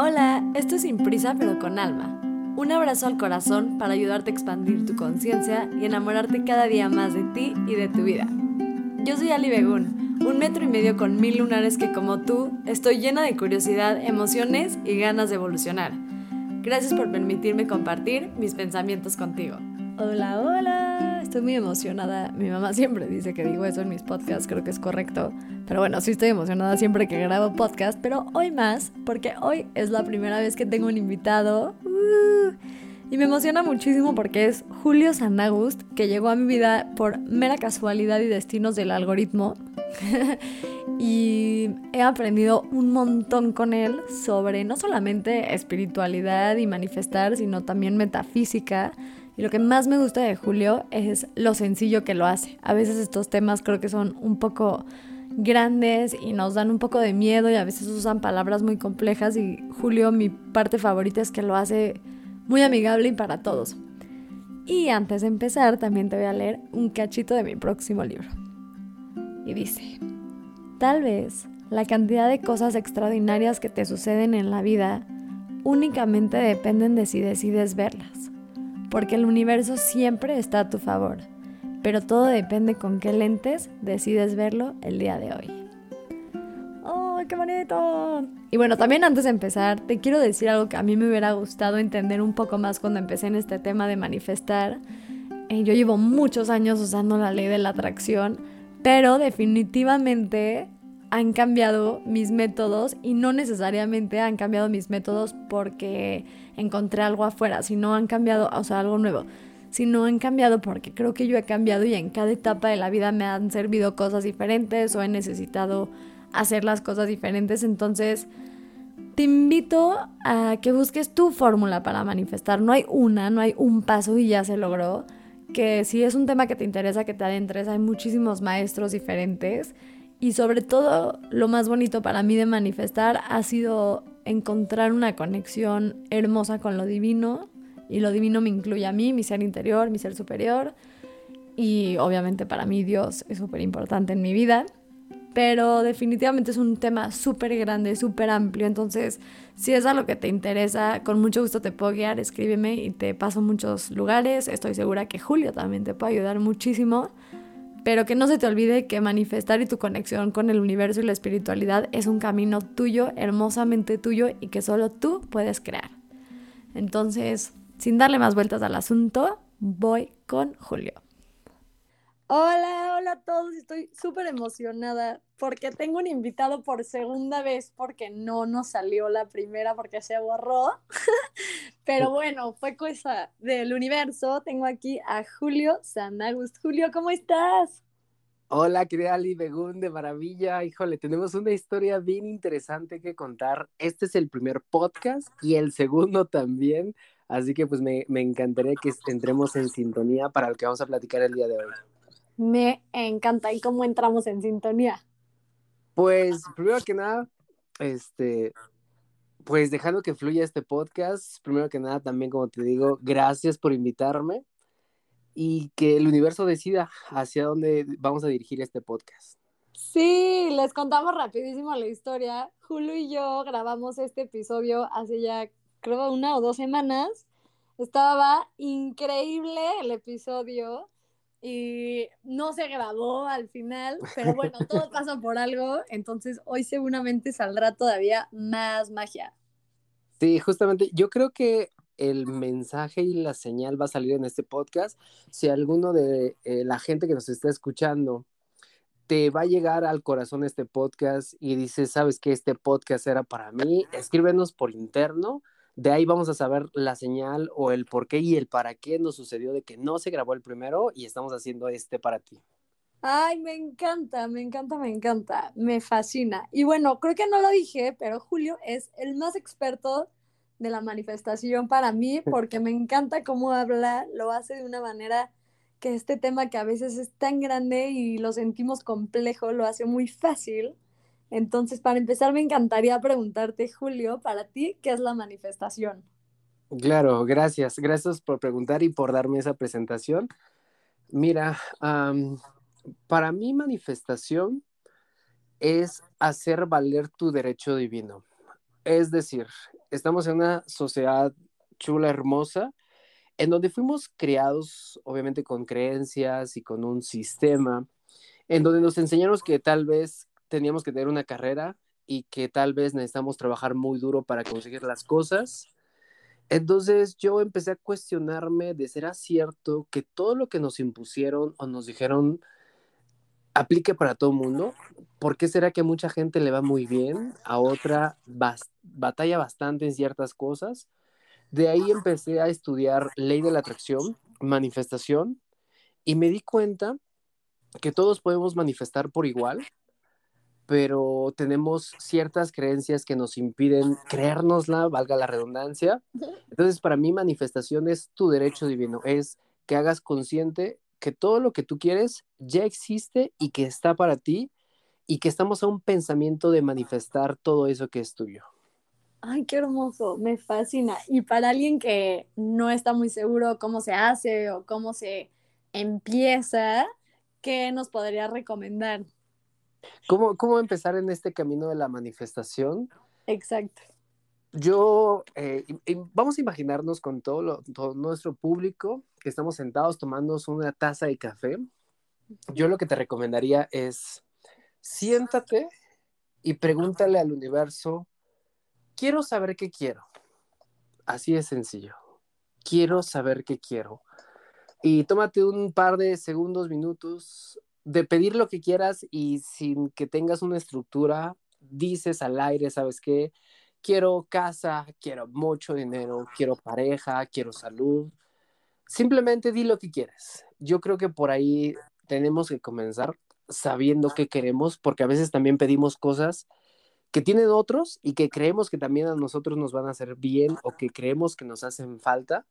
Hola, esto es Sin Prisa pero con Alma. Un abrazo al corazón para ayudarte a expandir tu conciencia y enamorarte cada día más de ti y de tu vida. Yo soy Ali Begun, un metro y medio con mil lunares que como tú estoy llena de curiosidad, emociones y ganas de evolucionar. Gracias por permitirme compartir mis pensamientos contigo. Hola, hola, estoy muy emocionada. Mi mamá siempre dice que digo eso en mis podcasts, creo que es correcto. Pero bueno, sí estoy emocionada siempre que grabo podcast, pero hoy más, porque hoy es la primera vez que tengo un invitado. Uh, y me emociona muchísimo porque es Julio Sanagust, que llegó a mi vida por mera casualidad y destinos del algoritmo. y he aprendido un montón con él sobre no solamente espiritualidad y manifestar, sino también metafísica y lo que más me gusta de Julio es lo sencillo que lo hace. A veces estos temas creo que son un poco grandes y nos dan un poco de miedo y a veces usan palabras muy complejas y Julio mi parte favorita es que lo hace muy amigable y para todos. Y antes de empezar también te voy a leer un cachito de mi próximo libro. Y dice, tal vez la cantidad de cosas extraordinarias que te suceden en la vida únicamente dependen de si decides verlas porque el universo siempre está a tu favor, pero todo depende con qué lentes decides verlo el día de hoy. ¡Oh, qué bonito! Y bueno, también antes de empezar, te quiero decir algo que a mí me hubiera gustado entender un poco más cuando empecé en este tema de manifestar. Eh, yo llevo muchos años usando la ley de la atracción, pero definitivamente han cambiado mis métodos y no necesariamente han cambiado mis métodos porque encontré algo afuera, sino han cambiado, o sea, algo nuevo, sino han cambiado porque creo que yo he cambiado y en cada etapa de la vida me han servido cosas diferentes o he necesitado hacer las cosas diferentes, entonces te invito a que busques tu fórmula para manifestar, no hay una, no hay un paso y ya se logró, que si es un tema que te interesa que te adentres, hay muchísimos maestros diferentes. Y sobre todo, lo más bonito para mí de manifestar ha sido encontrar una conexión hermosa con lo divino. Y lo divino me incluye a mí, mi ser interior, mi ser superior. Y obviamente para mí Dios es súper importante en mi vida. Pero definitivamente es un tema súper grande, súper amplio. Entonces, si es algo que te interesa, con mucho gusto te puedo guiar, escríbeme y te paso muchos lugares. Estoy segura que Julio también te puede ayudar muchísimo. Pero que no se te olvide que manifestar y tu conexión con el universo y la espiritualidad es un camino tuyo, hermosamente tuyo y que solo tú puedes crear. Entonces, sin darle más vueltas al asunto, voy con Julio. Hola, hola a todos, estoy súper emocionada porque tengo un invitado por segunda vez porque no nos salió la primera porque se borró. Pero bueno, fue cosa del universo. Tengo aquí a Julio Sanagust. Julio, ¿cómo estás? Hola, querida Ali Begún, de maravilla. Híjole, tenemos una historia bien interesante que contar. Este es el primer podcast y el segundo también. Así que pues me, me encantaría que entremos en sintonía para lo que vamos a platicar el día de hoy. Me encanta. ¿Y cómo entramos en sintonía? Pues, primero que nada, este, pues dejando que fluya este podcast, primero que nada, también como te digo, gracias por invitarme y que el universo decida hacia dónde vamos a dirigir este podcast. Sí, les contamos rapidísimo la historia. Julio y yo grabamos este episodio hace ya, creo, una o dos semanas. Estaba increíble el episodio y no se grabó al final, pero bueno, todo pasa por algo, entonces hoy seguramente saldrá todavía más magia. Sí, justamente, yo creo que el mensaje y la señal va a salir en este podcast. Si alguno de eh, la gente que nos está escuchando te va a llegar al corazón este podcast y dices, sabes que este podcast era para mí, escríbenos por interno de ahí vamos a saber la señal o el por qué y el para qué nos sucedió de que no se grabó el primero y estamos haciendo este para ti. Ay, me encanta, me encanta, me encanta, me fascina. Y bueno, creo que no lo dije, pero Julio es el más experto de la manifestación para mí porque me encanta cómo habla, lo hace de una manera que este tema que a veces es tan grande y lo sentimos complejo, lo hace muy fácil entonces, para empezar, me encantaría preguntarte, Julio, para ti, ¿qué es la manifestación? Claro, gracias. Gracias por preguntar y por darme esa presentación. Mira, para mí manifestación es hacer valer tu derecho divino. Es decir, estamos en una sociedad chula, hermosa, en donde fuimos criados, obviamente, con creencias y con un sistema, en donde nos enseñaron que tal vez teníamos que tener una carrera y que tal vez necesitamos trabajar muy duro para conseguir las cosas. Entonces yo empecé a cuestionarme de ser cierto que todo lo que nos impusieron o nos dijeron aplique para todo el mundo. ¿Por qué será que a mucha gente le va muy bien, a otra batalla bastante en ciertas cosas? De ahí empecé a estudiar ley de la atracción, manifestación, y me di cuenta que todos podemos manifestar por igual, pero tenemos ciertas creencias que nos impiden creérnosla, valga la redundancia. Entonces, para mí, manifestación es tu derecho divino, es que hagas consciente que todo lo que tú quieres ya existe y que está para ti y que estamos a un pensamiento de manifestar todo eso que es tuyo. Ay, qué hermoso, me fascina. Y para alguien que no está muy seguro cómo se hace o cómo se empieza, ¿qué nos podría recomendar? ¿Cómo, ¿Cómo empezar en este camino de la manifestación? Exacto. Yo, eh, vamos a imaginarnos con todo, todo nuestro público que estamos sentados tomando una taza de café. Yo lo que te recomendaría es siéntate y pregúntale al universo, quiero saber qué quiero. Así de sencillo. Quiero saber qué quiero. Y tómate un par de segundos, minutos de pedir lo que quieras y sin que tengas una estructura, dices al aire, ¿sabes qué? Quiero casa, quiero mucho dinero, quiero pareja, quiero salud. Simplemente di lo que quieres. Yo creo que por ahí tenemos que comenzar sabiendo qué queremos, porque a veces también pedimos cosas que tienen otros y que creemos que también a nosotros nos van a hacer bien o que creemos que nos hacen falta,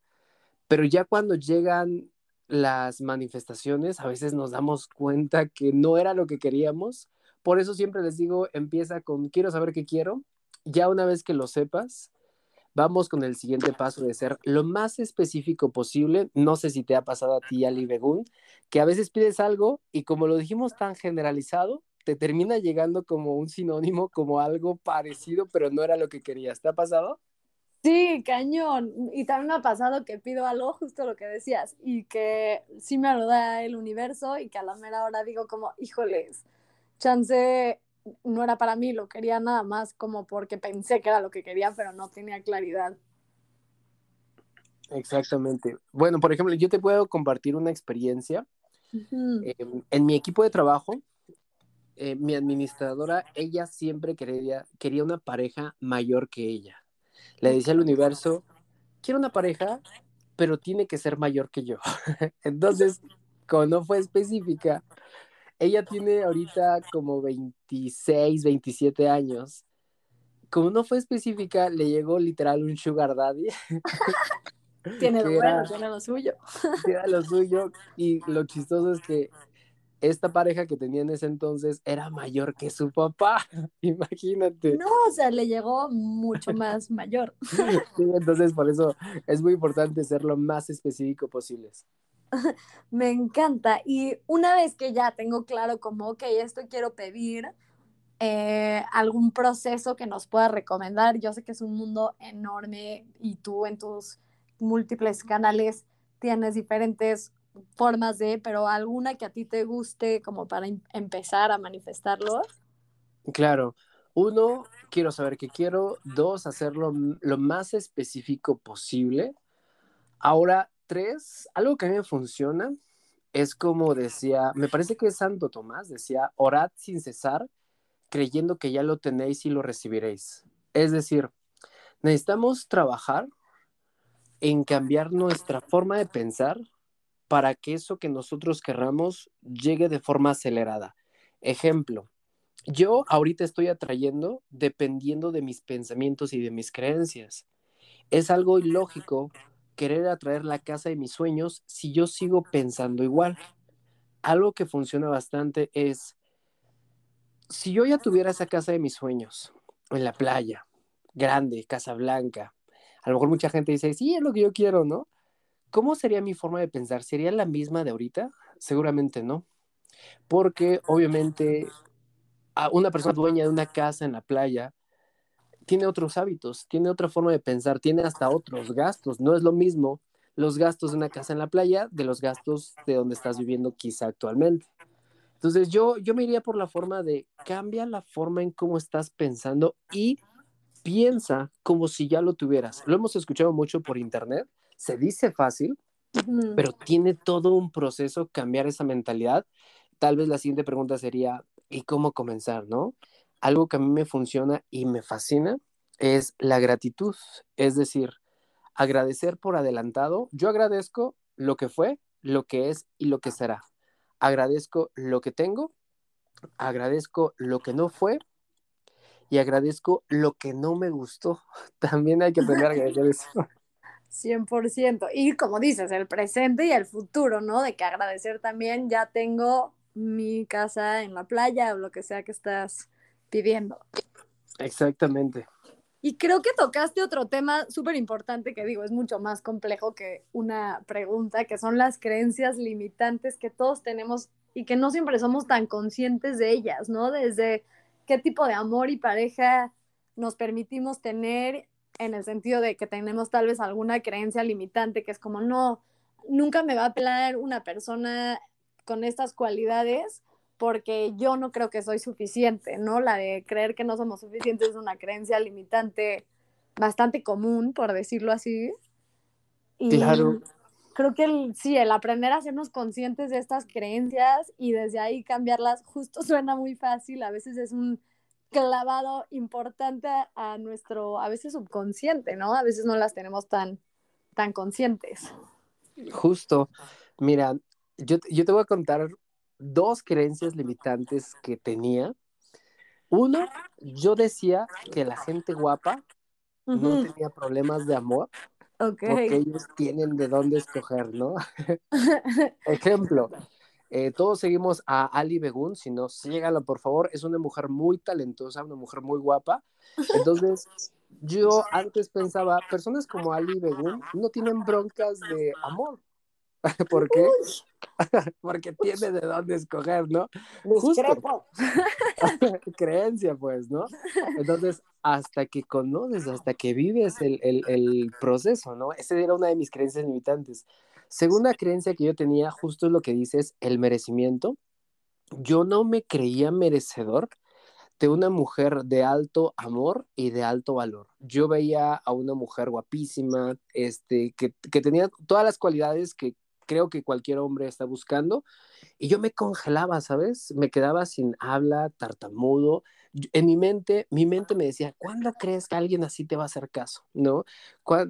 pero ya cuando llegan las manifestaciones, a veces nos damos cuenta que no era lo que queríamos. Por eso siempre les digo, empieza con quiero saber qué quiero. Ya una vez que lo sepas, vamos con el siguiente paso de ser lo más específico posible. No sé si te ha pasado a ti, Ali Begun, que a veces pides algo y como lo dijimos tan generalizado, te termina llegando como un sinónimo, como algo parecido, pero no era lo que querías. ¿Te ha pasado? Sí, cañón. Y también me ha pasado que pido algo, justo lo que decías, y que sí me lo da el universo y que a la mera hora digo como, híjoles, chance no era para mí, lo quería nada más como porque pensé que era lo que quería, pero no tenía claridad. Exactamente. Bueno, por ejemplo, yo te puedo compartir una experiencia. Em, en mi equipo de trabajo, eh, mi administradora, ella siempre quería, quería una pareja mayor que ella. Le decía al universo, quiero una pareja, pero tiene que ser mayor que yo. Entonces, como no fue específica, ella tiene ahorita como 26, 27 años. Como no fue específica, le llegó literal un sugar daddy. tiene lo bueno, tiene lo suyo. Tiene lo suyo. Y lo chistoso es que esta pareja que tenía en ese entonces era mayor que su papá, imagínate. No, o sea, le llegó mucho más mayor. entonces por eso es muy importante ser lo más específico posible. Me encanta. Y una vez que ya tengo claro como, ok, esto quiero pedir, eh, algún proceso que nos pueda recomendar. Yo sé que es un mundo enorme y tú en tus múltiples canales tienes diferentes formas de, pero alguna que a ti te guste como para em, empezar a manifestarlo. Claro. Uno, quiero saber qué quiero. Dos, hacerlo lo más específico posible. Ahora, tres, algo que a mí me funciona es como decía, me parece que es Santo Tomás, decía, orad sin cesar, creyendo que ya lo tenéis y lo recibiréis. Es decir, necesitamos trabajar en cambiar nuestra forma de pensar para que eso que nosotros querramos llegue de forma acelerada. Ejemplo, yo ahorita estoy atrayendo dependiendo de mis pensamientos y de mis creencias. Es algo ilógico querer atraer la casa de mis sueños si yo sigo pensando igual. Algo que funciona bastante es, si yo ya tuviera esa casa de mis sueños en la playa, grande, casa blanca, a lo mejor mucha gente dice, sí, es lo que yo quiero, ¿no? ¿Cómo sería mi forma de pensar? ¿Sería la misma de ahorita? Seguramente no. Porque obviamente a una persona dueña de una casa en la playa tiene otros hábitos, tiene otra forma de pensar, tiene hasta otros gastos. No es lo mismo los gastos de una casa en la playa de los gastos de donde estás viviendo quizá actualmente. Entonces yo, yo me iría por la forma de cambia la forma en cómo estás pensando y piensa como si ya lo tuvieras. Lo hemos escuchado mucho por internet, se dice fácil, pero tiene todo un proceso cambiar esa mentalidad. Tal vez la siguiente pregunta sería, ¿y cómo comenzar, no? Algo que a mí me funciona y me fascina es la gratitud, es decir, agradecer por adelantado. Yo agradezco lo que fue, lo que es y lo que será. Agradezco lo que tengo, agradezco lo que no fue y agradezco lo que no me gustó. También hay que aprender a agradecer eso. 100%. Y como dices, el presente y el futuro, ¿no? De que agradecer también, ya tengo mi casa en la playa o lo que sea que estás pidiendo. Exactamente. Y creo que tocaste otro tema súper importante que digo, es mucho más complejo que una pregunta, que son las creencias limitantes que todos tenemos y que no siempre somos tan conscientes de ellas, ¿no? Desde qué tipo de amor y pareja nos permitimos tener en el sentido de que tenemos tal vez alguna creencia limitante que es como, no, nunca me va a pelar una persona con estas cualidades porque yo no creo que soy suficiente, ¿no? La de creer que no somos suficientes es una creencia limitante bastante común, por decirlo así. Y claro. Creo que el, sí, el aprender a hacernos conscientes de estas creencias y desde ahí cambiarlas, justo suena muy fácil, a veces es un clavado importante a nuestro, a veces subconsciente, ¿no? A veces no las tenemos tan, tan conscientes. Justo, mira, yo, yo te voy a contar dos creencias limitantes que tenía. Uno, yo decía que la gente guapa no tenía problemas de amor. Porque ellos tienen de dónde escoger, ¿no? Ejemplo, eh, todos seguimos a Ali Begun, si no, sígala por favor, es una mujer muy talentosa, una mujer muy guapa. Entonces, yo antes pensaba, personas como Ali Begun no tienen broncas de amor. ¿Por qué? Porque tiene de dónde escoger, ¿no? Justo. Creencia, pues, ¿no? Entonces, hasta que conoces, hasta que vives el, el, el proceso, ¿no? Esa era una de mis creencias limitantes. Segunda creencia que yo tenía, justo lo que dices, el merecimiento. Yo no me creía merecedor de una mujer de alto amor y de alto valor. Yo veía a una mujer guapísima, este, que, que tenía todas las cualidades que creo que cualquier hombre está buscando. Y yo me congelaba, ¿sabes? Me quedaba sin habla, tartamudo. En mi mente, mi mente me decía, ¿cuándo crees que alguien así te va a hacer caso? ¿No?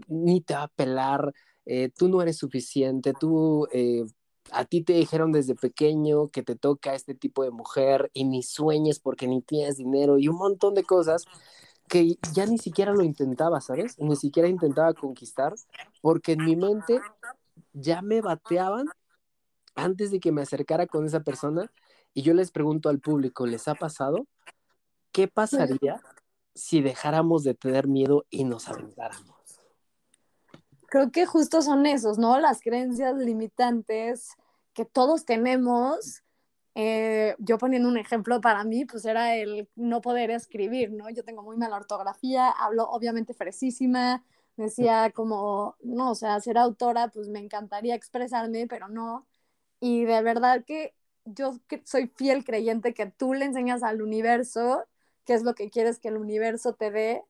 Ni te va a pelar, eh, tú no eres suficiente, tú, eh, a ti te dijeron desde pequeño que te toca este tipo de mujer y ni sueñes porque ni tienes dinero y un montón de cosas que ya ni siquiera lo intentaba, ¿sabes? Ni siquiera intentaba conquistar porque en mi mente ya me bateaban antes de que me acercara con esa persona y yo les pregunto al público, ¿les ha pasado? ¿Qué pasaría si dejáramos de tener miedo y nos aventáramos? Creo que justo son esos, ¿no? Las creencias limitantes que todos tenemos. Eh, yo poniendo un ejemplo para mí, pues era el no poder escribir, ¿no? Yo tengo muy mala ortografía, hablo obviamente fresísima, decía como, no, o sea, ser autora, pues me encantaría expresarme, pero no. Y de verdad que yo soy fiel creyente que tú le enseñas al universo qué es lo que quieres que el universo te dé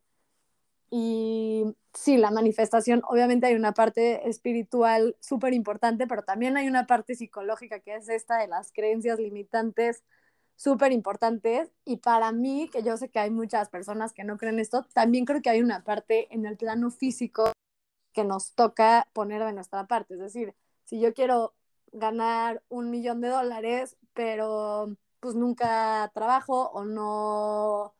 y sí, la manifestación, obviamente hay una parte espiritual súper importante, pero también hay una parte psicológica que es esta de las creencias limitantes súper importantes. Y para mí, que yo sé que hay muchas personas que no creen esto, también creo que hay una parte en el plano físico que nos toca poner de nuestra parte. Es decir, si yo quiero ganar un millón de dólares, pero pues nunca trabajo o no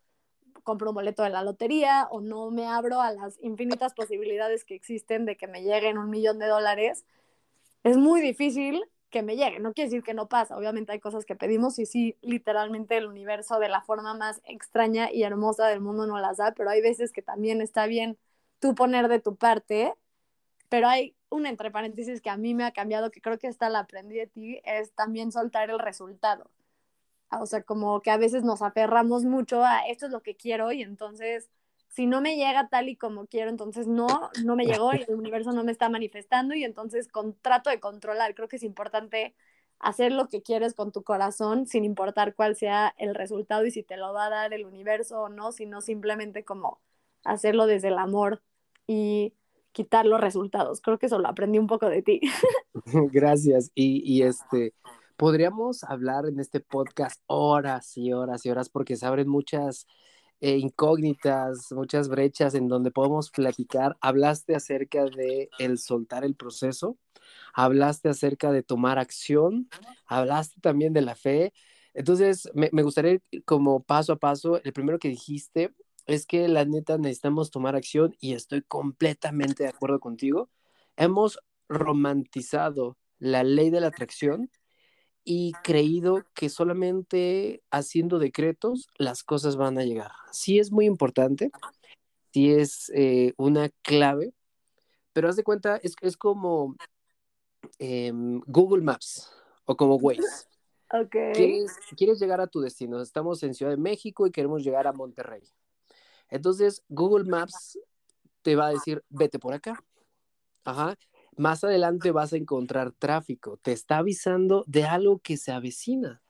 compro un boleto de la lotería o no me abro a las infinitas posibilidades que existen de que me lleguen un millón de dólares, es muy difícil que me llegue. No quiere decir que no pasa, obviamente hay cosas que pedimos y sí, literalmente el universo de la forma más extraña y hermosa del mundo no las da, pero hay veces que también está bien tú poner de tu parte, pero hay un entre paréntesis que a mí me ha cambiado, que creo que esta la aprendí de ti, es también soltar el resultado. O sea, como que a veces nos aferramos mucho a esto es lo que quiero y entonces si no me llega tal y como quiero, entonces no, no me llegó y el universo no me está manifestando y entonces con, trato de controlar. Creo que es importante hacer lo que quieres con tu corazón sin importar cuál sea el resultado y si te lo va a dar el universo o no, sino simplemente como hacerlo desde el amor y quitar los resultados. Creo que eso lo aprendí un poco de ti. Gracias. Y, y este, podríamos hablar en este podcast horas y horas y horas porque se abren muchas eh, incógnitas, muchas brechas en donde podemos platicar. Hablaste acerca de el soltar el proceso, hablaste acerca de tomar acción, hablaste también de la fe. Entonces, me, me gustaría como paso a paso, el primero que dijiste es que la neta necesitamos tomar acción y estoy completamente de acuerdo contigo. Hemos romantizado la ley de la atracción y creído que solamente haciendo decretos las cosas van a llegar. Sí es muy importante, sí es eh, una clave, pero haz de cuenta, es, es como em, Google Maps o como Waze. Ok. ¿Quieres, quieres llegar a tu destino. Estamos en Ciudad de México y queremos llegar a Monterrey. Entonces, Google Maps te va a decir, vete por acá. Ajá más adelante vas a encontrar tráfico, te está avisando de algo que se avecina.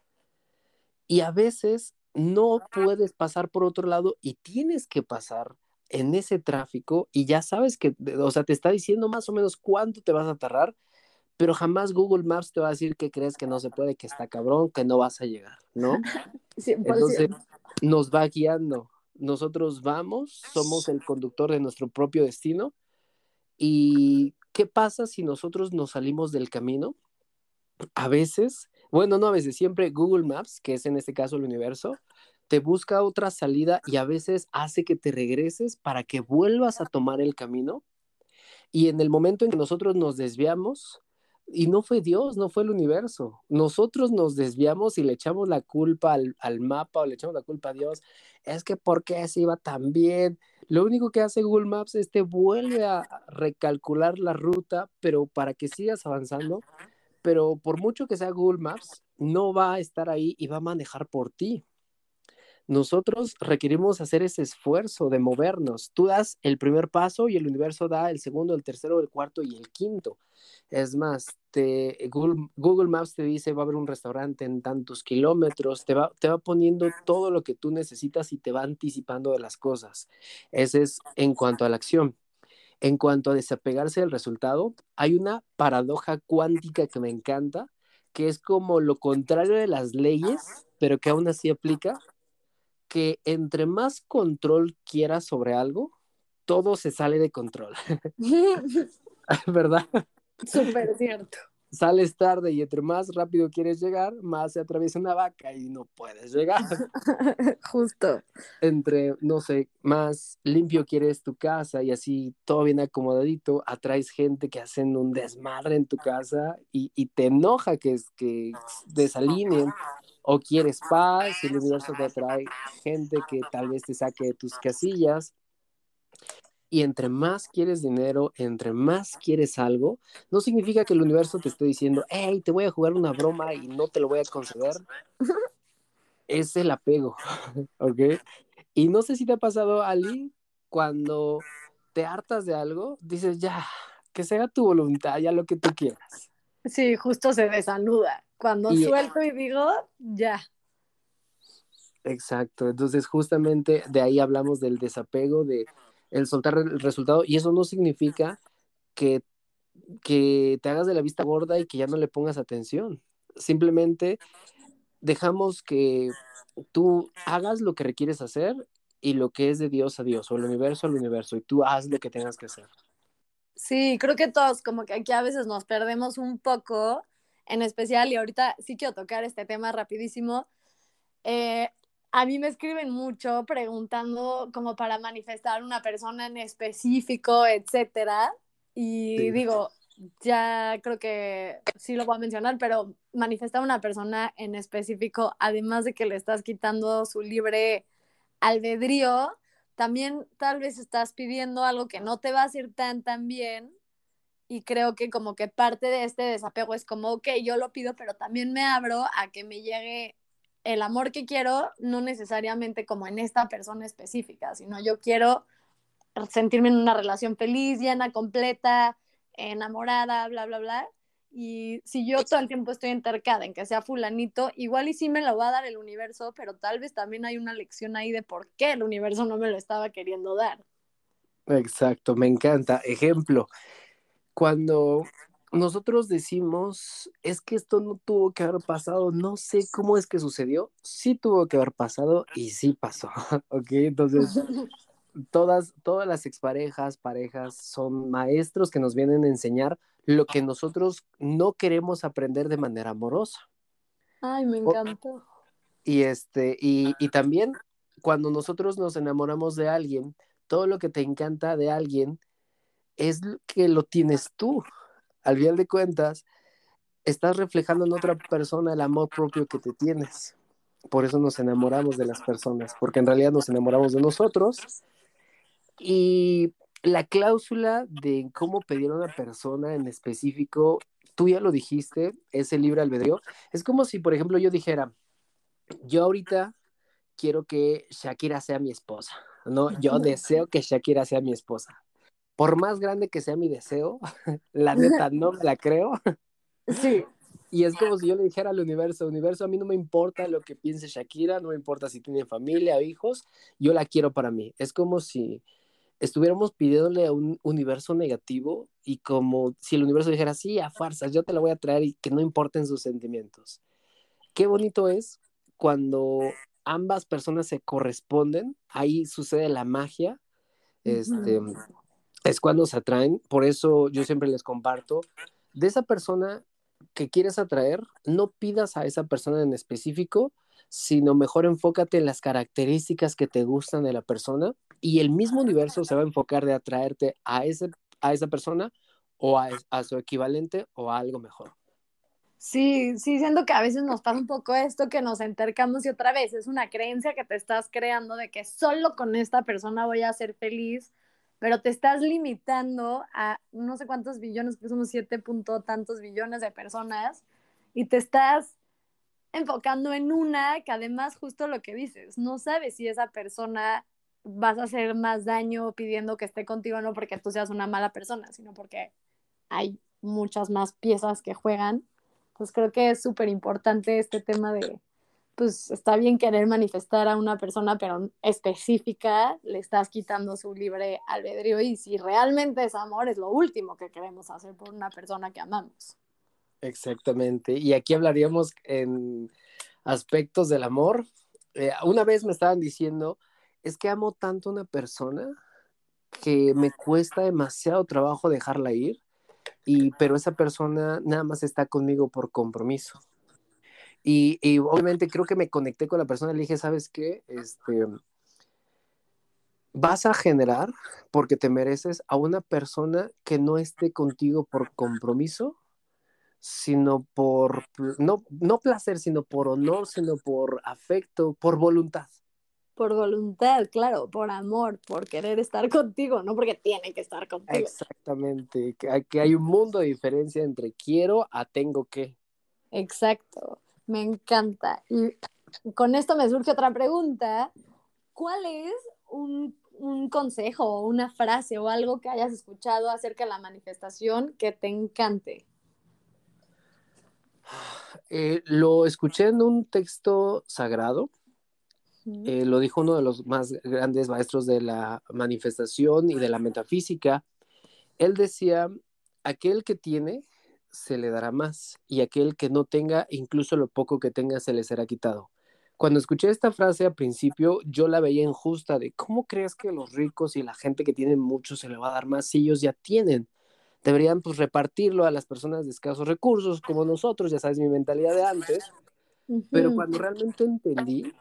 Y a veces no puedes pasar por otro lado y tienes que pasar en ese tráfico y ya sabes que, o sea, te está diciendo más o menos cuánto te vas a tardar, pero jamás Google Maps te va a decir que crees que no se puede, que está cabrón, que no vas a llegar, ¿no? Entonces nos va guiando. Nosotros vamos, somos el conductor de nuestro propio destino y ¿Qué pasa si nosotros nos salimos del camino? A veces, bueno, no a veces, siempre Google Maps, que es en este caso el universo, te busca otra salida y a veces hace que te regreses para que vuelvas a tomar el camino. Y en el momento en que nosotros nos desviamos, y no fue Dios, no fue el universo. Nosotros nos desviamos y le echamos la culpa al, al, mapa o le echamos la culpa a Dios. Es que ¿por qué se iba tan bien? Lo único que hace Google Maps es te vuelve a recalcular la ruta, pero para que sigas avanzando. Pero por mucho que sea Google Maps, no va a estar ahí y va a manejar por ti nosotros requerimos hacer ese esfuerzo de movernos. Tú das el primer paso y el universo da el segundo, el tercero, el cuarto y el quinto. Es más, Google, Maps te dice va a haber un restaurante en tantos kilómetros, te va, te va poniendo todo lo que tú necesitas y te va anticipando de las cosas. Ese es en cuanto a la acción. En cuanto a desapegarse del resultado, hay una paradoja cuántica que me encanta, que es como lo contrario de las leyes, pero que aún así aplica, que entre más control quieras sobre algo, todo se sale de control. ¿Verdad? Súper cierto. Sales tarde y entre más rápido quieres llegar, más se atraviesa una vaca y no puedes llegar. Justo. Entre, no sé, más limpio quieres tu casa y así todo bien acomodadito, atraes gente que hacen un desmadre en tu casa y, y te enoja que, que desalineen o quieres paz el universo te atrae gente que tal vez te saque de tus casillas. Y entre más quieres dinero, entre más quieres algo, no significa que el universo te esté diciendo, hey, te voy a jugar una broma y no te lo voy a conceder. es el apego, ¿ok? Y no sé si te ha pasado, Ali, cuando te hartas de algo, dices, ya, que sea tu voluntad, ya lo que tú quieras. Sí, justo se desanuda. Cuando suelto y digo, ya. Exacto. Entonces, justamente de ahí hablamos del desapego, de el soltar el resultado. Y eso no significa que, que te hagas de la vista gorda y que ya no le pongas atención. Simplemente dejamos que tú hagas lo que requieres hacer y lo que es de Dios a Dios, o el universo al universo, y tú haz lo que tengas que hacer. Sí, creo que todos, como que aquí a veces nos perdemos un poco en especial, y ahorita sí quiero tocar este tema rapidísimo. Eh, a mí me escriben mucho preguntando como para manifestar una persona en específico, etcétera. Y digo, ya creo que sí lo voy a mencionar, pero manifestar una persona en específico, además de que le estás quitando su libre albedrío, también tal vez estás pidiendo algo que no te va a hacer tan tan bien y creo que como que parte de este desapego es como, ok, yo lo pido, pero también me abro a que me llegue el amor que quiero, no necesariamente como en esta persona específica, sino yo quiero sentirme en una relación feliz, llena, completa, enamorada, bla, bla, bla. Y si yo todo el tiempo estoy entercada en que sea fulanito, igual y sí me lo va a dar el universo, pero tal vez también hay una lección ahí de por qué el universo no me lo estaba queriendo dar. Exacto, me encanta. Ejemplo, cuando nosotros decimos, es que esto no tuvo que haber pasado, no sé cómo es que sucedió, sí tuvo que haber pasado y sí pasó, ¿ok? Entonces, todas, todas las exparejas, parejas son maestros que nos vienen a enseñar lo que nosotros no queremos aprender de manera amorosa. Ay, me encantó. Y este, y, y también cuando nosotros nos enamoramos de alguien, todo lo que te encanta de alguien es que lo tienes tú. Al final de cuentas, estás reflejando en otra persona el amor propio que te tienes. Por eso nos enamoramos de las personas, porque en realidad nos enamoramos de nosotros y la cláusula de cómo pedir a una persona en específico, tú ya lo dijiste, es el libre albedrío. Es como si, por ejemplo, yo dijera, yo ahorita quiero que Shakira sea mi esposa, ¿no? Yo deseo que Shakira sea mi esposa. Por más grande que sea mi deseo, la neta no la creo. Sí. Y es como si yo le dijera al universo, universo, a mí no me importa lo que piense Shakira, no me importa si tiene familia o hijos, yo la quiero para mí. Es como si estuviéramos pidiéndole a un universo negativo y como si el universo dijera, sí, a fuerzas, yo te la voy a traer y que no importen sus sentimientos. Qué bonito es cuando ambas personas se corresponden, ahí sucede la magia, este, es cuando se atraen, por eso yo siempre les comparto, de esa persona que quieres atraer, no pidas a esa persona en específico, sino mejor enfócate en las características que te gustan de la persona y el mismo universo se va a enfocar de atraerte a, ese, a esa persona o a, su equivalente o a algo mejor. Sí, sí, siento que a veces nos pasa un poco esto que nos entercamos y otra vez es una creencia que te estás creando de que solo con esta persona voy a ser feliz, pero te estás limitando a no sé cuántos billones, que somos siete punto tantos billones de personas y te estás enfocando en una que además justo lo que dices, no sabes si esa persona vas a hacer más daño pidiendo que esté contigo no porque tú seas una mala persona, sino porque hay muchas más piezas que juegan. Pues creo que es súper importante este tema de, pues está bien querer manifestar a una persona, pero específica, le estás quitando su libre albedrío y si realmente es amor, es lo último que queremos hacer por una persona que amamos. Exactamente. Y aquí hablaríamos en aspectos del amor. Eh, una vez me estaban diciendo, es que amo tanto a una persona que me cuesta demasiado trabajo dejarla ir, y, pero esa persona nada más está conmigo por compromiso. Y, y obviamente creo que me conecté con la persona le dije, ¿sabes qué? Este, vas a generar, porque te mereces, a una persona que no esté contigo por compromiso, sino por, no, no placer, sino por honor, sino por afecto, por voluntad. Por voluntad, claro, por amor, por querer estar contigo, no porque tiene que estar contigo. Exactamente, que hay, que hay un mundo de diferencia entre quiero a tengo que. Exacto, me encanta. Y con esto me surge otra pregunta. ¿Cuál es un, un consejo o una frase o algo que hayas escuchado acerca de la manifestación que te encante? Eh, lo escuché en un texto sagrado. Eh, lo dijo uno de los más grandes maestros de la manifestación y de la metafísica. Él decía, aquel que tiene, se le dará más, y aquel que no tenga, incluso lo poco que tenga, se le será quitado. Cuando escuché esta frase al principio, yo la veía injusta de, ¿cómo crees que los ricos y la gente que tiene mucho se le va a dar más si ellos ya tienen? deberían pues repartirlo a las personas de escasos recursos como nosotros, ya sabes mi mentalidad de antes, pero cuando realmente entendí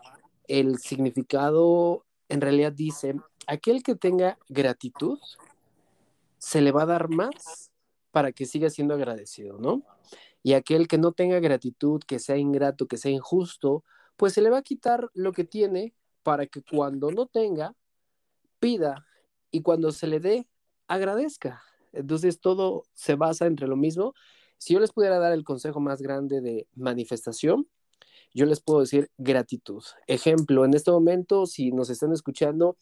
el significado, en realidad dice, aquel que tenga gratitud, se le va a dar más para que siga siendo agradecido, ¿no? Y aquel que no tenga gratitud, que sea ingrato, que sea injusto, pues se le va a quitar lo que tiene para que cuando no tenga, pida y cuando se le dé, agradezca. Entonces todo se basa entre lo mismo. Si yo les pudiera dar el consejo más grande de manifestación, yo les puedo decir gratitud. Ejemplo, en este momento, si nos están escuchando,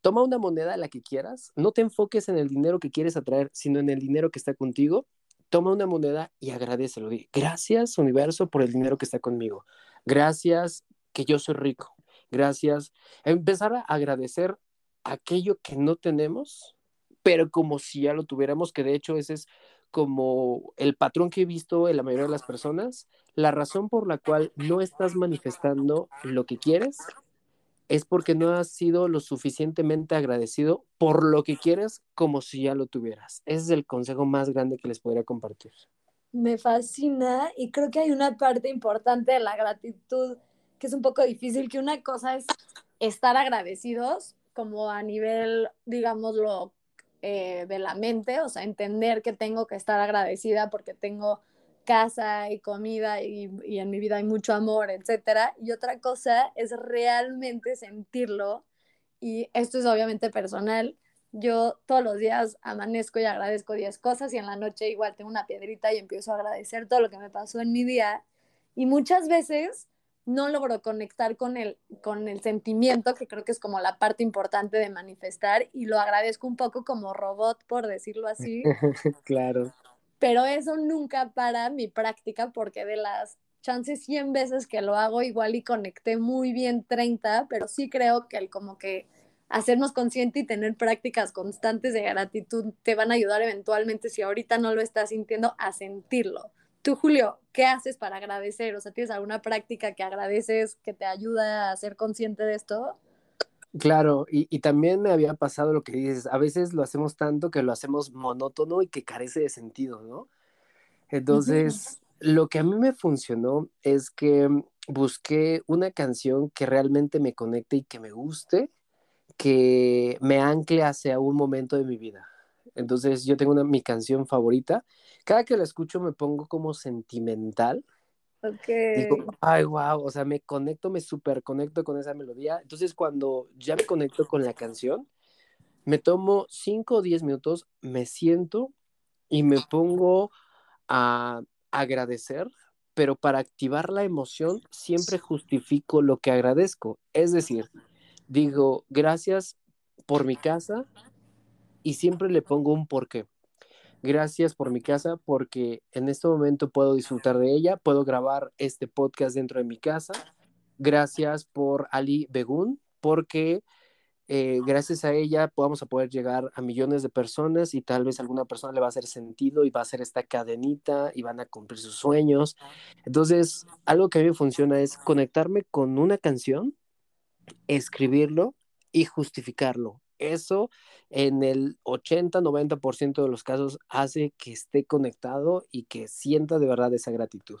toma una moneda, la que quieras, no te enfoques en el dinero que quieres atraer, sino en el dinero que está contigo. Toma una moneda y agradecelo. Gracias, universo, por el dinero que está conmigo. Gracias, que yo soy rico. Gracias. Empezar a agradecer aquello que no tenemos, pero como si ya lo tuviéramos, que de hecho ese es como el patrón que he visto en la mayoría de las personas, la razón por la cual no estás manifestando lo que quieres es porque no has sido lo suficientemente agradecido por lo que quieres como si ya lo tuvieras. Ese es el consejo más grande que les podría compartir. Me fascina y creo que hay una parte importante de la gratitud que es un poco difícil, que una cosa es estar agradecidos como a nivel, digámoslo, eh, de la mente, o sea, entender que tengo que estar agradecida porque tengo casa y comida y, y, en mi vida hay mucho amor, etcétera. Y otra cosa es realmente sentirlo y esto es obviamente personal. Yo todos los días amanezco y agradezco 10 cosas y en la noche igual tengo una piedrita y empiezo a agradecer todo lo que me pasó en mi día. Y muchas veces no logro conectar con el, con el sentimiento, que creo que es como la parte importante de manifestar, y lo agradezco un poco como robot, por decirlo así. claro. Pero eso nunca para mi práctica, porque de las chances 100 veces que lo hago, igual y conecté muy bien 30, pero sí creo que el como que hacernos consciente y tener prácticas constantes de gratitud te van a ayudar eventualmente, si ahorita no lo estás sintiendo, a sentirlo. Tú, Julio, ¿qué haces para agradecer? O sea, ¿tienes alguna práctica que agradeces que te ayuda a ser consciente de esto? Claro, y, y, también me había pasado lo que dices, a veces lo hacemos tanto que lo hacemos monótono y que carece de sentido, ¿no? Entonces, lo que a mí me funcionó es que busqué una canción que realmente me conecte y que me guste, que me ancle hacia un momento de mi vida. Entonces, yo tengo una, mi canción favorita cada que la escucho me pongo como sentimental. Ok. Digo, ay, wow, o sea, me conecto, me super conecto con esa melodía. Entonces, cuando ya me conecto con la canción, me tomo 5 o 10 minutos, me siento y me pongo a agradecer, pero para activar la emoción siempre justifico lo que agradezco. Es decir, digo, gracias por mi casa y siempre le pongo un porqué. Gracias por mi casa porque en este momento puedo disfrutar de ella, puedo grabar este podcast dentro de mi casa. Gracias por Ali Begun porque eh, gracias a ella vamos a poder llegar a millones de personas y tal vez alguna persona le va a hacer sentido y va a hacer esta cadenita y van a cumplir sus sueños. Entonces, algo que a mí me funciona es conectarme con una canción, escribirlo y justificarlo eso en el 80-90% de los casos hace que esté conectado y que sienta de verdad esa gratitud.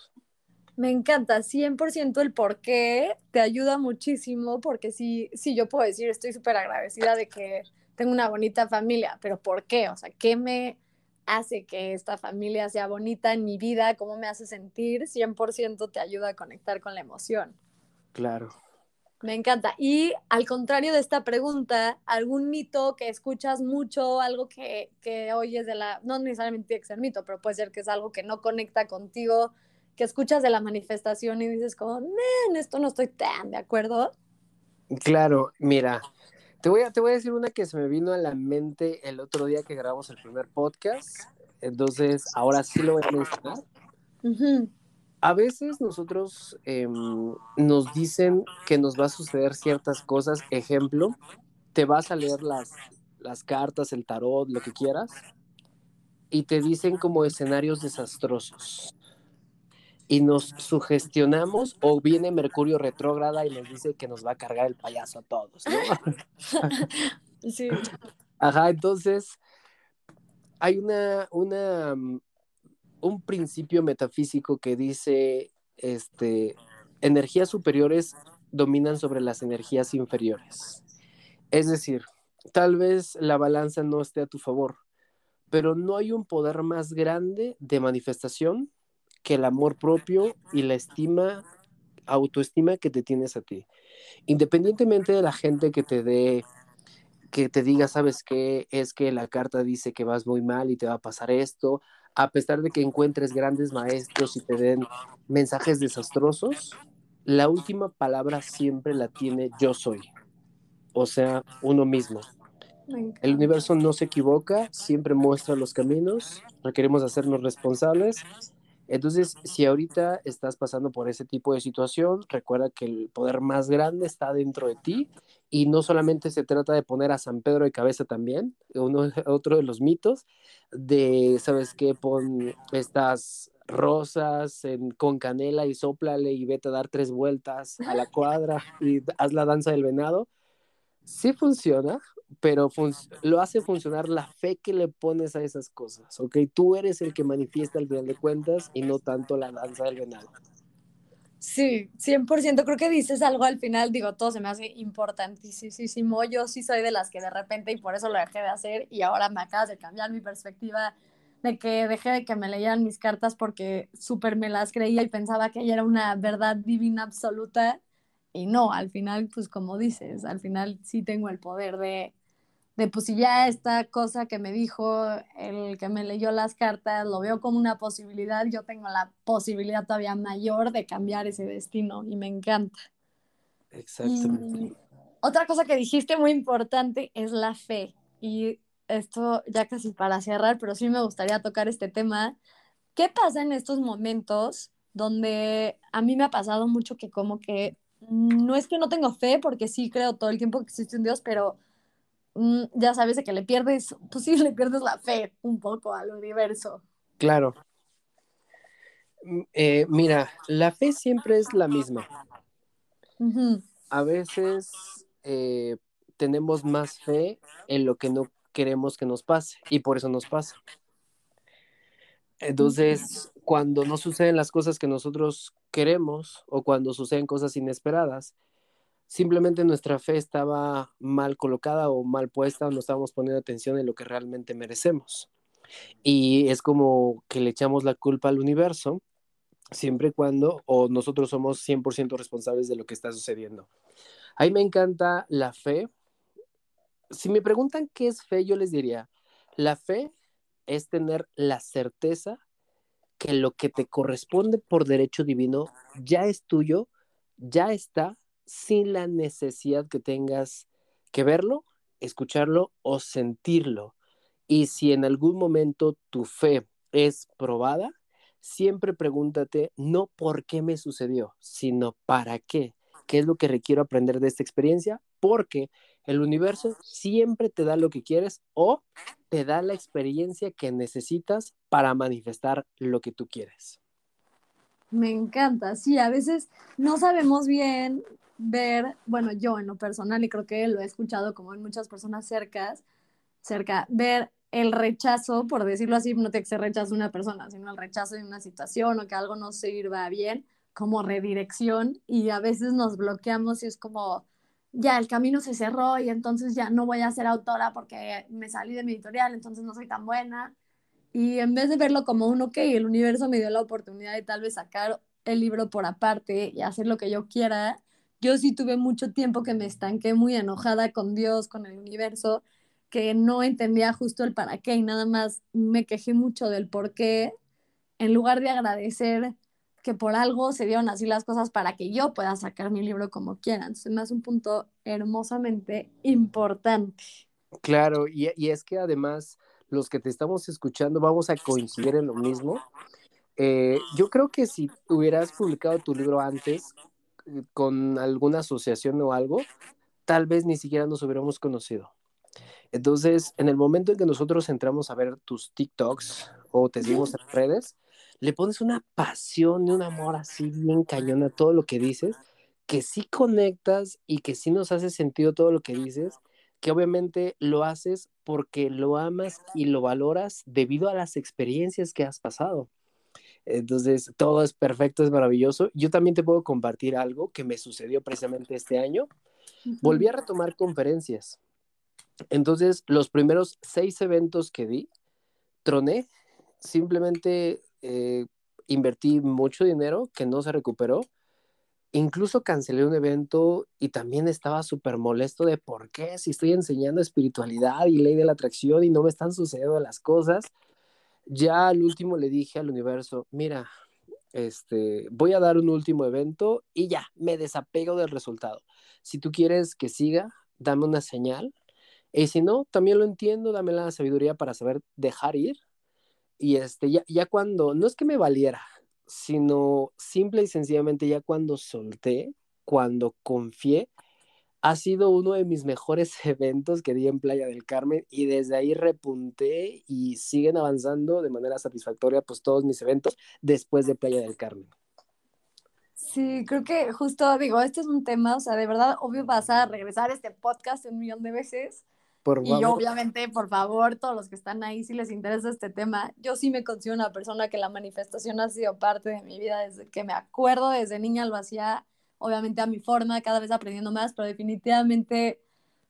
Me encanta, 100% el por qué te ayuda muchísimo, porque sí, sí, yo puedo decir, estoy súper agradecida de que tengo una bonita familia, pero ¿por qué? O sea, ¿qué me hace que esta familia sea bonita en mi vida? ¿Cómo me hace sentir? 100% te ayuda a conectar con la emoción. Claro. Me encanta. Y al contrario de esta pregunta, ¿algún mito que escuchas mucho, algo que, que oyes de la, no necesariamente tiene que ser mito, pero puede ser que es algo que no conecta contigo, que escuchas de la manifestación y dices como, en esto no estoy tan de acuerdo? Claro, mira, te voy, a, te voy a decir una que se me vino a la mente el otro día que grabamos el primer podcast. Entonces, ahora sí lo voy a mencionar. Uh a veces nosotros em, nos dicen que nos va a suceder ciertas cosas. Ejemplo, te vas a leer las, las cartas, el tarot, lo que quieras, y te dicen como escenarios desastrosos. Y nos sugestionamos o viene Mercurio retrógrada y nos dice que nos va a cargar el payaso a todos, Sí. Ajá, entonces hay una, una un principio metafísico que dice, este, energías superiores dominan sobre las energías inferiores. Es decir, tal vez la balanza no esté a tu favor, pero no hay un poder más grande de manifestación que el amor propio y la estima, autoestima que te tienes a ti. Independientemente de la gente que te dé que te diga, ¿sabes qué? Es que la carta dice que vas muy mal y te va a pasar esto, a pesar de que encuentres grandes maestros y te den mensajes desastrosos, la última palabra siempre la tiene yo soy, o sea, uno mismo. El universo no se equivoca, siempre muestra los caminos, requerimos hacernos responsables. Entonces, si ahorita estás pasando por ese tipo de situación, recuerda que el poder más grande está dentro de ti y no solamente se trata de poner a San Pedro de cabeza también, uno, otro de los mitos de, ¿sabes qué? Pon estas rosas con canela y soplale y vete a dar tres vueltas a la cuadra y haz la danza del venado. Sí funciona, pero lo hace funcionar la fe que le pones a esas cosas, ¿ok? Tú eres el que manifiesta al final de cuentas y no tanto la danza del venado. Sí, 100%. Creo que dices algo al final, digo, todo se me hace importantísimo. Yo sí soy de las que de repente, y por eso lo dejé de hacer, y ahora me acabas de cambiar mi perspectiva de que dejé de que me leyeran mis cartas porque súper me las creía y pensaba que ella era una verdad divina absoluta. Y no, al final, pues como dices, al final sí tengo el poder de de pues si ya esta cosa que me dijo el que me leyó las cartas lo veo como una posibilidad, yo tengo la posibilidad todavía mayor de cambiar ese destino y me encanta. Exactamente. otra cosa que dijiste muy importante es la fe y esto ya casi para cerrar, pero sí me gustaría tocar este tema. ¿Qué pasa en estos momentos donde a mí me ha pasado mucho que como que no es que no tengo fe, porque sí creo todo el tiempo que existe un Dios, pero Mm, ya sabes de que le pierdes, pues sí, le pierdes la fe un poco al universo. Claro. Mm, eh, mira, la fe siempre es la misma. A veces eh, tenemos más fe en lo que no queremos que nos pase y por eso nos pasa. Entonces, cuando no suceden las cosas que nosotros queremos o cuando suceden cosas inesperadas, simplemente nuestra fe estaba mal colocada o mal puesta o no estábamos poniendo atención en lo que realmente merecemos. Y es como que le echamos la culpa al universo siempre y cuando o nosotros somos 100% responsables de lo que está sucediendo. A mí me encanta la fe. Si me preguntan qué es fe, yo les diría, la fe es tener la certeza que lo que te corresponde por derecho divino ya es tuyo, ya está sin la necesidad que tengas que verlo, escucharlo o sentirlo. Y si en algún momento tu fe es probada, siempre pregúntate no por qué me sucedió, sino para qué. ¿Qué es lo que requiero aprender de esta experiencia? Porque el universo siempre te da lo que quieres o te da la experiencia que necesitas para manifestar lo que tú quieres. Me encanta, sí, a veces no sabemos bien ver, bueno, yo en lo personal, y creo que lo he escuchado como en muchas personas cercas, cerca, ver el rechazo, por decirlo así, no te que se rechazo una persona, sino el rechazo de una situación o que algo no sirva bien, como redirección, y a veces nos bloqueamos y es como, ya el camino se cerró y entonces ya no voy a ser autora porque me salí de mi editorial, entonces no soy tan buena. Y en vez de verlo como un, ok, el universo me dio la oportunidad de tal vez sacar el libro por aparte y hacer lo que yo quiera, yo sí tuve mucho tiempo que me estanqué muy enojada con Dios, con el universo, que no entendía justo el para qué y nada más me quejé mucho del por qué, en lugar de agradecer que por algo se dieron así las cosas para que yo pueda sacar mi libro como quiera. Entonces, me hace un punto hermosamente importante. Claro, y, es que además los que te estamos escuchando vamos a coincidir en lo mismo. Eh, yo creo que si hubieras publicado tu libro antes, con alguna asociación o algo, tal vez ni siquiera nos hubiéramos conocido. Entonces, en el momento en que nosotros entramos a ver tus TikToks o te seguimos en redes, le pones una pasión y un amor así bien cañón a todo lo que dices, que sí conectas y que sí nos hace sentido todo lo que dices, que obviamente lo haces porque lo amas y lo valoras debido a las experiencias que has pasado. Entonces, todo es perfecto, es maravilloso. Yo también te puedo compartir algo que me sucedió precisamente este año. Volví a retomar conferencias. Entonces, los primeros seis eventos que di, troné, simplemente eh, invertí mucho dinero que no se recuperó. Incluso cancelé un evento y también estaba súper molesto de por qué si estoy enseñando espiritualidad y ley de la atracción y no me están sucediendo las cosas ya al último le dije al universo, mira, este, voy a dar un último evento y ya, me desapego del resultado. Si tú quieres que siga, dame una señal. Y si no, también lo entiendo, dame la sabiduría para saber dejar ir. Y este, ya, ya cuando, no es que me valiera, sino simple y sencillamente ya cuando solté, cuando confié, ha sido uno de mis mejores eventos que di en Playa del Carmen y desde ahí repunté y siguen avanzando de manera satisfactoria pues todos mis eventos después de Playa del Carmen. Sí, creo que justo digo, este es un tema, o sea, de verdad, obvio vas a regresar a este podcast un millón de veces. Por y obviamente, por favor, todos los que están ahí, si les interesa este tema, yo sí me considero una persona que la manifestación ha sido parte de mi vida desde que me acuerdo, desde niña lo hacía obviamente a mi forma, cada vez aprendiendo más, pero definitivamente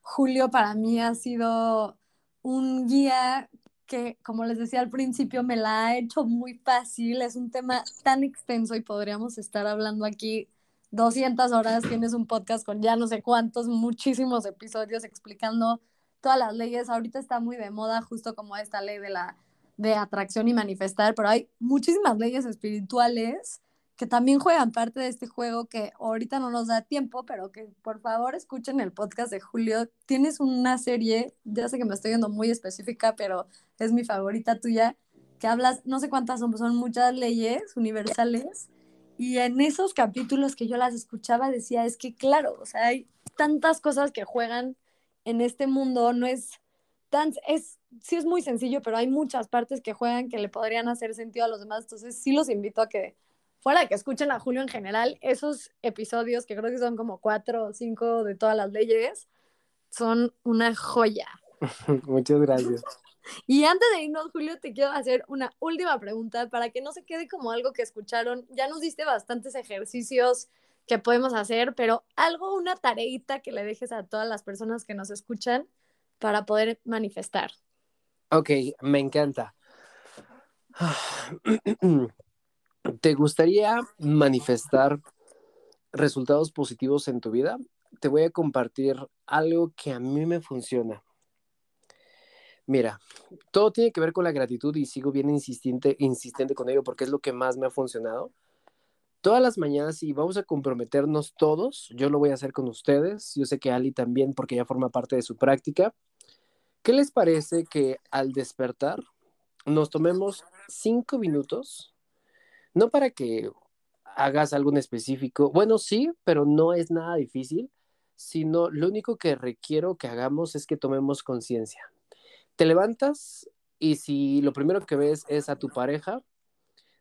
Julio para mí ha sido un guía que, como les decía al principio, me la ha hecho muy fácil. Es un tema tan extenso y podríamos estar hablando aquí 200 horas. Tienes un podcast con ya no sé cuántos, muchísimos episodios explicando todas las leyes. Ahorita está muy de moda justo como esta ley de la de atracción y manifestar, pero hay muchísimas leyes espirituales que también juegan parte de este juego que ahorita no nos da tiempo, pero que por favor escuchen el podcast de Julio. Tienes una serie, ya sé que me estoy yendo muy específica, pero es mi favorita tuya, que hablas, no sé cuántas son, son muchas leyes universales. Y en esos capítulos que yo las escuchaba decía, es que claro, o sea, hay tantas cosas que juegan en este mundo, no es tan, es, sí es muy sencillo, pero hay muchas partes que juegan que le podrían hacer sentido a los demás, entonces sí los invito a que fuera de que escuchen a Julio en general, esos episodios, que creo que son como cuatro o cinco de todas las leyes, son una joya. Muchas gracias. Y antes de irnos, Julio, te quiero hacer una última pregunta para que no se quede como algo que escucharon. Ya nos diste bastantes ejercicios que podemos hacer, pero algo, una tareita que le dejes a todas las personas que nos escuchan para poder manifestar. Ok, me encanta. ¿Te gustaría manifestar resultados positivos en tu vida? Te voy a compartir algo que a mí me funciona. Mira, todo tiene que ver con la gratitud y sigo bien insistente, insistente con ello porque es lo que más me ha funcionado. Todas las mañanas y vamos a comprometernos todos, yo lo voy a hacer con ustedes, yo sé que Ali también porque ya forma parte de su práctica. ¿Qué les parece que al despertar nos tomemos cinco minutos no para que hagas algo en específico, bueno, sí, pero no es nada difícil, sino lo único que requiero que hagamos es que tomemos conciencia. Te levantas y si lo primero que ves es a tu pareja,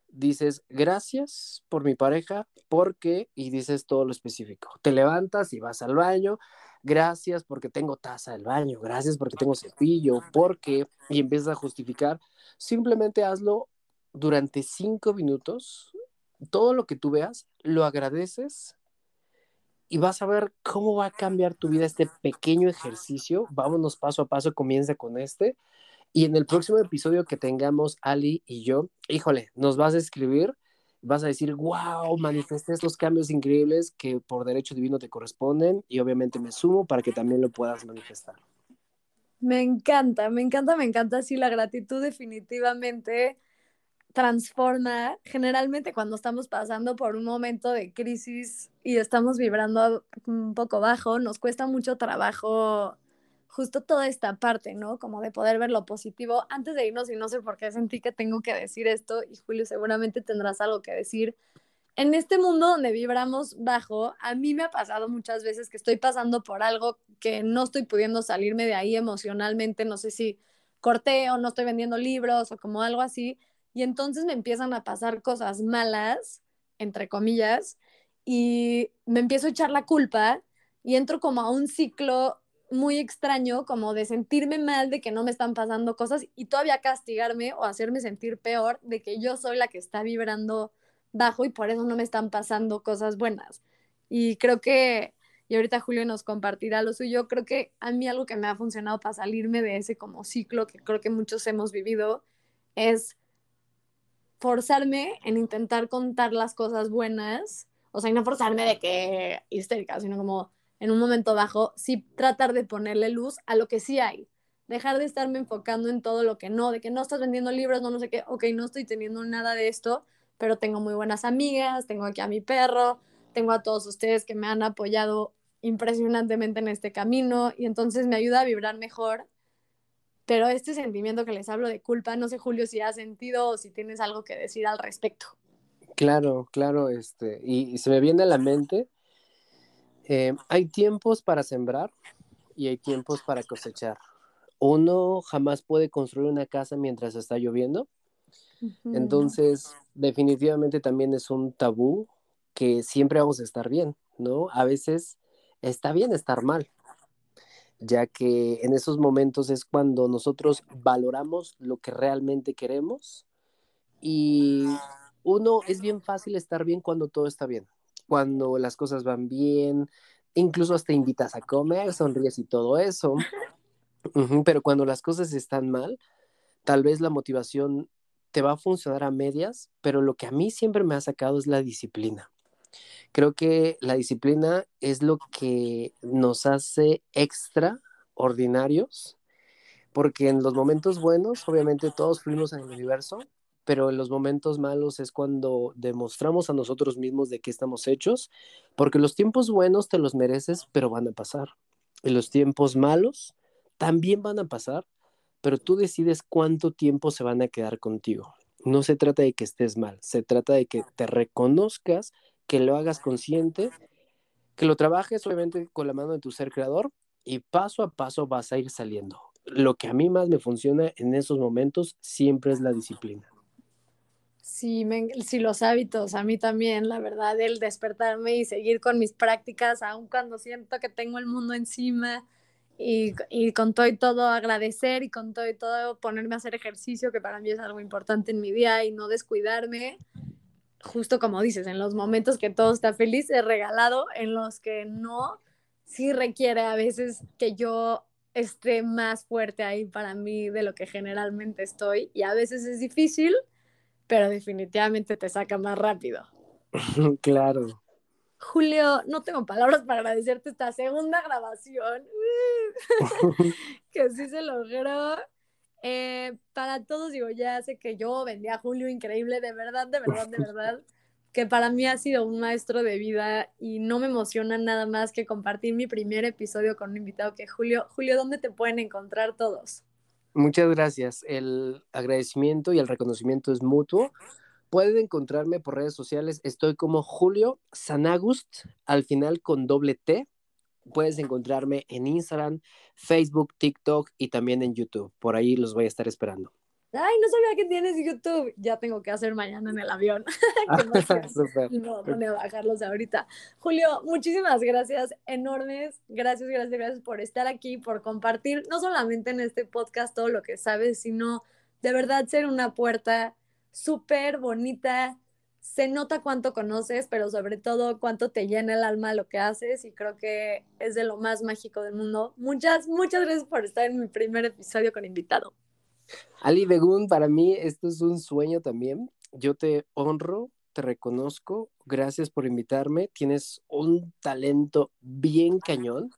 dices gracias por mi pareja, porque, y dices todo lo específico. Te levantas y vas al baño, gracias porque tengo taza del baño, gracias porque tengo cepillo, porque, y empiezas a justificar, simplemente hazlo durante cinco minutos, todo lo que tú veas, lo agradeces y vas a ver cómo va a cambiar tu vida este pequeño ejercicio. Vámonos paso a paso, comienza con este. Y en el próximo episodio que tengamos Ali y yo, híjole, nos vas a escribir, vas a decir, wow, manifesté estos cambios increíbles que por derecho divino te corresponden y obviamente me sumo para que también lo puedas manifestar. Me encanta, me encanta, me encanta. Sí, la gratitud definitivamente transforma, generalmente cuando estamos pasando por un momento de crisis y estamos vibrando un poco bajo, nos cuesta mucho trabajo justo toda esta parte, ¿no? Como de poder ver lo positivo. Antes de irnos, y no sé por qué sentí que tengo que decir esto, y Julio seguramente tendrás algo que decir. En este mundo donde vibramos bajo, a mí me ha pasado muchas veces que estoy pasando por algo que no estoy pudiendo salirme de ahí emocionalmente, no sé si corté o no estoy vendiendo libros o como algo así, y entonces me empiezan a pasar cosas malas, entre comillas, y me empiezo a echar la culpa y entro como a un ciclo muy extraño, como de sentirme mal de que no me están pasando cosas y todavía castigarme o hacerme sentir peor de que yo soy la que está vibrando bajo y por eso no me están pasando cosas buenas. Y creo que, y ahorita Julio nos compartirá lo suyo, creo que a mí algo que me ha funcionado para salirme de ese como ciclo que creo que muchos hemos vivido es forzarme en intentar contar las cosas buenas, o sea, y no forzarme de que histérica, sino como en un momento bajo, sí tratar de ponerle luz a lo que sí hay. Dejar de estarme enfocando en todo lo que no, de que no estás vendiendo libros, no, no sé qué, ok, no estoy teniendo nada de esto, pero tengo muy buenas amigas, tengo aquí a mi perro, tengo a todos ustedes que me han apoyado impresionantemente en este camino y entonces me ayuda a vibrar mejor. Pero este sentimiento que les hablo de culpa, no sé Julio si has sentido o si tienes algo que decir al respecto. Claro, claro, este, y, se me viene a la mente, eh, hay tiempos para sembrar y hay tiempos para cosechar. Uno jamás puede construir una casa mientras está lloviendo, entonces definitivamente también es un tabú que siempre vamos a estar bien, ¿no? A veces está bien estar mal, ya que en esos momentos es cuando nosotros valoramos lo que realmente queremos y uno es bien fácil estar bien cuando todo está bien, cuando las cosas van bien, incluso hasta invitas a comer, sonríes y todo eso, pero cuando las cosas están mal, tal vez la motivación te va a funcionar a medias, pero lo que a mí siempre me ha sacado es la disciplina. Creo que la disciplina es lo que nos hace extraordinarios, porque en los momentos buenos, obviamente todos fuimos en el universo, pero en los momentos malos es cuando demostramos a nosotros mismos de qué estamos hechos, porque los tiempos buenos te los mereces, pero van a pasar. Y los tiempos malos también van a pasar, pero tú decides cuánto tiempo se van a quedar contigo. No se trata de que estés mal, se trata de que te reconozcas que lo hagas consciente, que lo trabajes obviamente con la mano de tu ser creador y paso a paso vas a ir saliendo. Lo que a mí más me funciona en esos momentos siempre es la disciplina. Sí, sí, los hábitos, a mí también, la verdad, el despertarme y seguir con mis prácticas, aun cuando siento que tengo el mundo encima y, y, con todo y todo agradecer y con todo y todo ponerme a hacer ejercicio, que para mí es algo importante en mi día y no descuidarme, justo como dices, en los momentos que todo está feliz, es regalado, en los que no, sí requiere a veces que yo esté más fuerte ahí para mí de lo que generalmente estoy y a veces es difícil, pero definitivamente te saca más rápido. claro. Julio, no tengo palabras para agradecerte esta segunda grabación, que sí se logró. Eh, para todos, digo, ya sé que yo vendía a Julio increíble, de verdad, de verdad, de verdad, que para mí ha sido un maestro de vida y no me emociona nada más que compartir mi primer episodio con un invitado que Julio. Julio, ¿dónde te pueden encontrar todos? Muchas gracias. El agradecimiento y el reconocimiento es mutuo. Pueden encontrarme por redes sociales. Estoy como Julio Sanagust, al final con doble T puedes encontrarme en Instagram, Facebook, TikTok y también en YouTube. Por ahí los voy a estar esperando. Ay, no sabía que tienes YouTube. Ya tengo que hacer mañana en el avión. no, voy a bajarlos ahorita. Julio, muchísimas gracias, enormes. Gracias, gracias, gracias por estar aquí, por compartir, no solamente en este podcast todo lo que sabes, sino de verdad ser una puerta súper bonita, se nota cuánto conoces, pero sobre todo cuánto te llena el alma lo que haces y creo que es de lo más mágico del mundo. Muchas, muchas gracias por estar en mi primer episodio con invitado. Ali Begun, para mí esto es un sueño también. Yo te honro, te reconozco, gracias por invitarme, tienes un talento bien cañón.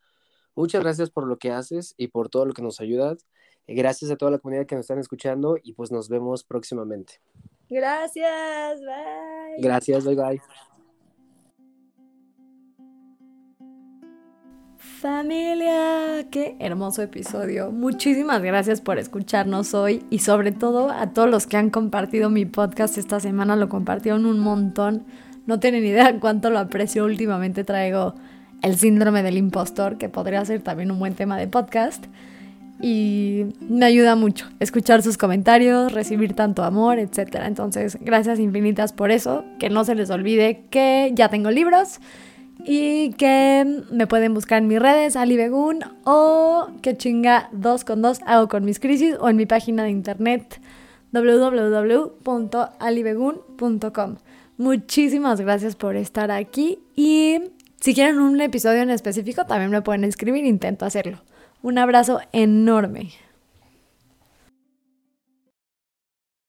Muchas gracias por lo que haces y por todo lo que nos ayudas. Gracias a toda la comunidad que nos están escuchando y pues nos vemos próximamente. Gracias, bye. Gracias, bye bye. Familia, qué hermoso episodio. Muchísimas gracias por escucharnos hoy y sobre todo a todos los que han compartido mi podcast esta semana, lo compartieron un montón. No tienen idea cuánto lo aprecio. Últimamente traigo el síndrome del impostor, que podría ser también un buen tema de podcast y me ayuda mucho escuchar sus comentarios, recibir tanto amor, etc. Entonces, gracias infinitas por eso. Que no se les olvide que ya tengo libros y que me pueden buscar en mis redes, Ali Begun, o que chinga dos con dos hago con mis crisis, o en mi página de internet www.alibegun.com. Muchísimas gracias por estar aquí y si quieren un episodio en específico también me pueden escribir, intento hacerlo. Un abrazo enorme.